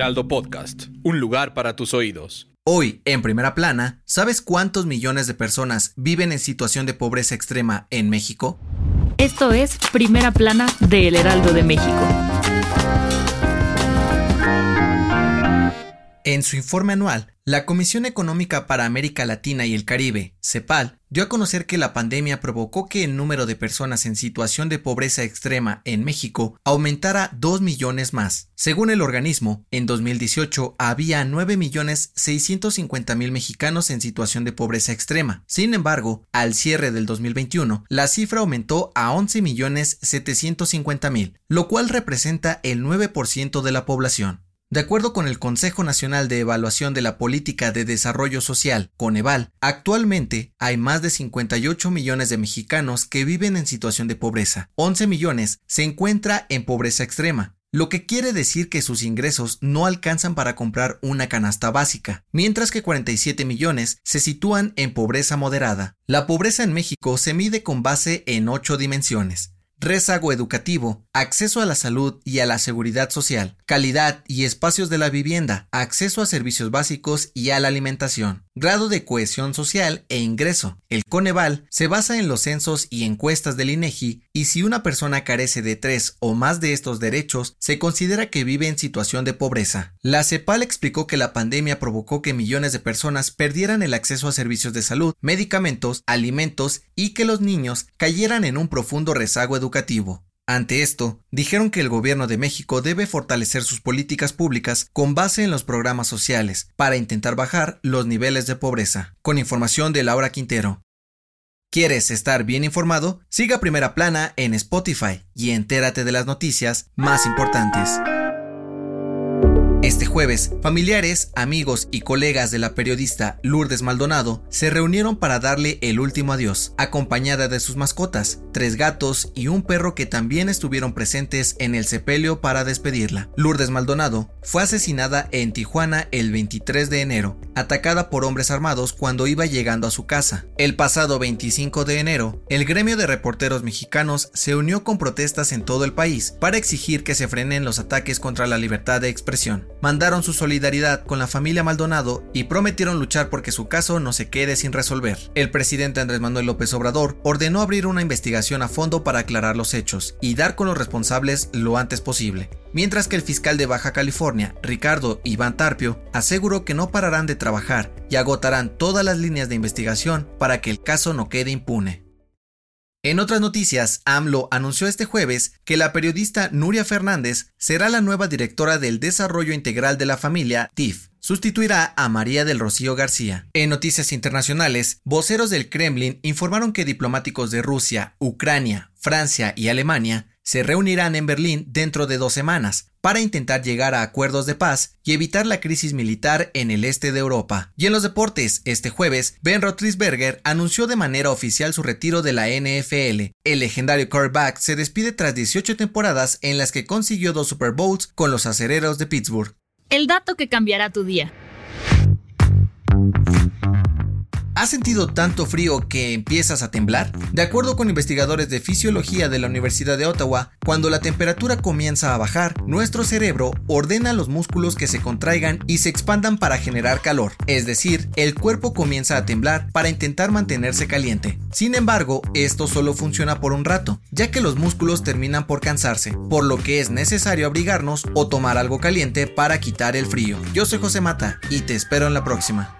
Heraldo Podcast, un lugar para tus oídos. Hoy, en primera plana, ¿sabes cuántos millones de personas viven en situación de pobreza extrema en México? Esto es Primera Plana de El Heraldo de México. En su informe anual, la Comisión Económica para América Latina y el Caribe, CEPAL, dio a conocer que la pandemia provocó que el número de personas en situación de pobreza extrema en México aumentara 2 millones más. Según el organismo, en 2018 había 9.650.000 mexicanos en situación de pobreza extrema. Sin embargo, al cierre del 2021, la cifra aumentó a 11.750.000, lo cual representa el 9% de la población. De acuerdo con el Consejo Nacional de Evaluación de la Política de Desarrollo Social, Coneval, actualmente hay más de 58 millones de mexicanos que viven en situación de pobreza. 11 millones se encuentra en pobreza extrema, lo que quiere decir que sus ingresos no alcanzan para comprar una canasta básica, mientras que 47 millones se sitúan en pobreza moderada. La pobreza en México se mide con base en ocho dimensiones rezago educativo, acceso a la salud y a la seguridad social, calidad y espacios de la vivienda, acceso a servicios básicos y a la alimentación, grado de cohesión social e ingreso. El Coneval se basa en los censos y encuestas del INEGI y si una persona carece de tres o más de estos derechos, se considera que vive en situación de pobreza. La CEPAL explicó que la pandemia provocó que millones de personas perdieran el acceso a servicios de salud, medicamentos, alimentos y que los niños cayeran en un profundo rezago educativo ante esto, dijeron que el gobierno de México debe fortalecer sus políticas públicas con base en los programas sociales para intentar bajar los niveles de pobreza. Con información de Laura Quintero. ¿Quieres estar bien informado? Siga Primera Plana en Spotify y entérate de las noticias más importantes. Este jueves, familiares, amigos y colegas de la periodista Lourdes Maldonado se reunieron para darle el último adiós, acompañada de sus mascotas, tres gatos y un perro que también estuvieron presentes en el sepelio para despedirla. Lourdes Maldonado fue asesinada en Tijuana el 23 de enero, atacada por hombres armados cuando iba llegando a su casa. El pasado 25 de enero, el gremio de reporteros mexicanos se unió con protestas en todo el país para exigir que se frenen los ataques contra la libertad de expresión mandaron su solidaridad con la familia Maldonado y prometieron luchar porque su caso no se quede sin resolver. El presidente Andrés Manuel López Obrador ordenó abrir una investigación a fondo para aclarar los hechos y dar con los responsables lo antes posible. Mientras que el fiscal de Baja California, Ricardo Iván Tarpio, aseguró que no pararán de trabajar y agotarán todas las líneas de investigación para que el caso no quede impune. En otras noticias, AMLO anunció este jueves que la periodista Nuria Fernández será la nueva directora del Desarrollo Integral de la Familia, TIF. Sustituirá a María del Rocío García. En noticias internacionales, voceros del Kremlin informaron que diplomáticos de Rusia, Ucrania, Francia y Alemania se reunirán en Berlín dentro de dos semanas para intentar llegar a acuerdos de paz y evitar la crisis militar en el este de Europa. Y en los deportes, este jueves, Ben Roethlisberger anunció de manera oficial su retiro de la NFL. El legendario quarterback se despide tras 18 temporadas en las que consiguió dos Super Bowls con los acereros de Pittsburgh. El dato que cambiará tu día. ¿Has sentido tanto frío que empiezas a temblar? De acuerdo con investigadores de fisiología de la Universidad de Ottawa, cuando la temperatura comienza a bajar, nuestro cerebro ordena a los músculos que se contraigan y se expandan para generar calor, es decir, el cuerpo comienza a temblar para intentar mantenerse caliente. Sin embargo, esto solo funciona por un rato, ya que los músculos terminan por cansarse, por lo que es necesario abrigarnos o tomar algo caliente para quitar el frío. Yo soy José Mata y te espero en la próxima.